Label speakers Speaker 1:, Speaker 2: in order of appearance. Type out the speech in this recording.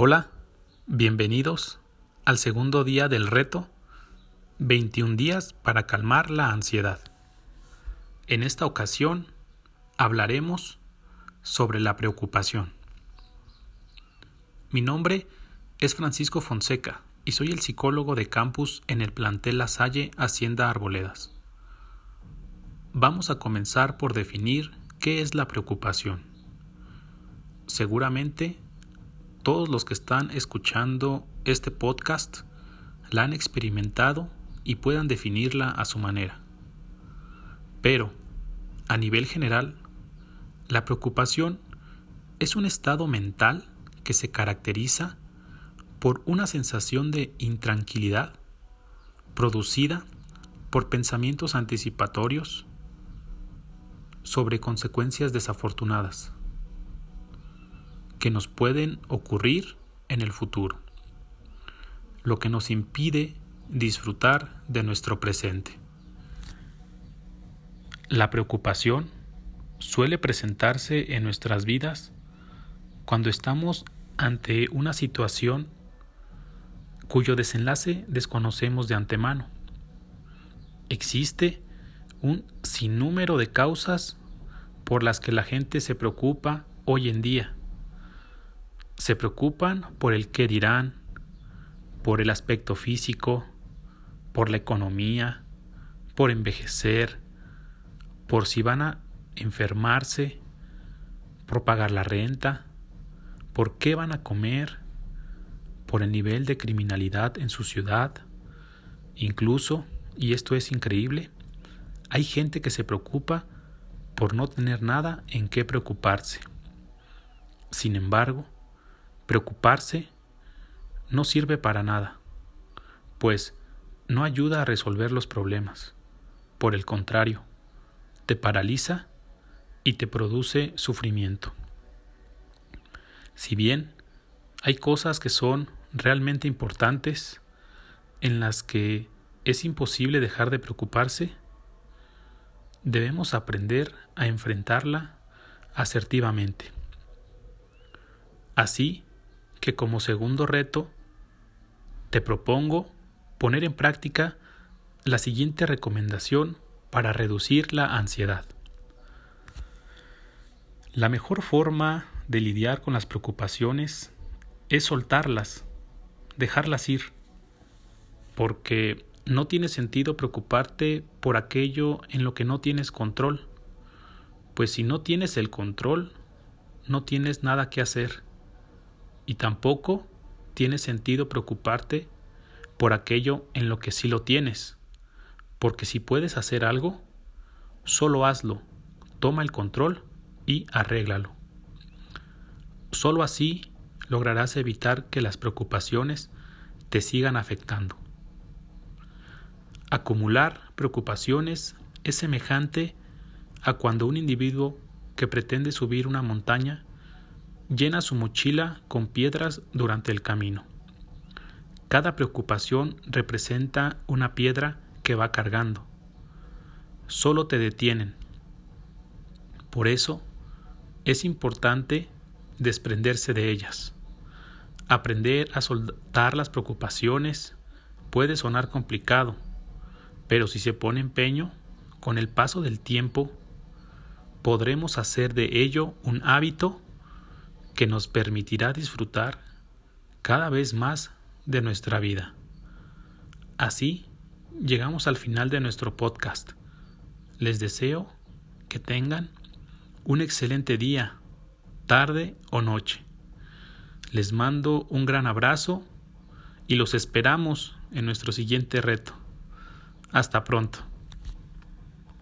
Speaker 1: Hola, bienvenidos al segundo día del reto 21 días para calmar la ansiedad. En esta ocasión hablaremos sobre la preocupación. Mi nombre es Francisco Fonseca y soy el psicólogo de campus en el plantel La Salle Hacienda Arboledas. Vamos a comenzar por definir qué es la preocupación. Seguramente todos los que están escuchando este podcast la han experimentado y puedan definirla a su manera. Pero, a nivel general, la preocupación es un estado mental que se caracteriza por una sensación de intranquilidad producida por pensamientos anticipatorios sobre consecuencias desafortunadas que nos pueden ocurrir en el futuro, lo que nos impide disfrutar de nuestro presente. La preocupación suele presentarse en nuestras vidas cuando estamos ante una situación cuyo desenlace desconocemos de antemano. Existe un sinnúmero de causas por las que la gente se preocupa hoy en día se preocupan por el qué dirán, por el aspecto físico, por la economía, por envejecer, por si van a enfermarse, por pagar la renta, por qué van a comer, por el nivel de criminalidad en su ciudad. Incluso, y esto es increíble, hay gente que se preocupa por no tener nada en qué preocuparse. Sin embargo, Preocuparse no sirve para nada, pues no ayuda a resolver los problemas. Por el contrario, te paraliza y te produce sufrimiento. Si bien hay cosas que son realmente importantes en las que es imposible dejar de preocuparse, debemos aprender a enfrentarla asertivamente. Así que como segundo reto te propongo poner en práctica la siguiente recomendación para reducir la ansiedad. La mejor forma de lidiar con las preocupaciones es soltarlas, dejarlas ir, porque no tiene sentido preocuparte por aquello en lo que no tienes control, pues si no tienes el control, no tienes nada que hacer y tampoco tiene sentido preocuparte por aquello en lo que sí lo tienes, porque si puedes hacer algo, solo hazlo, toma el control y arréglalo. Solo así lograrás evitar que las preocupaciones te sigan afectando. Acumular preocupaciones es semejante a cuando un individuo que pretende subir una montaña llena su mochila con piedras durante el camino. Cada preocupación representa una piedra que va cargando. Solo te detienen. Por eso es importante desprenderse de ellas. Aprender a soltar las preocupaciones puede sonar complicado, pero si se pone empeño, con el paso del tiempo, podremos hacer de ello un hábito que nos permitirá disfrutar cada vez más de nuestra vida. Así llegamos al final de nuestro podcast. Les deseo que tengan un excelente día, tarde o noche. Les mando un gran abrazo y los esperamos en nuestro siguiente reto. Hasta pronto.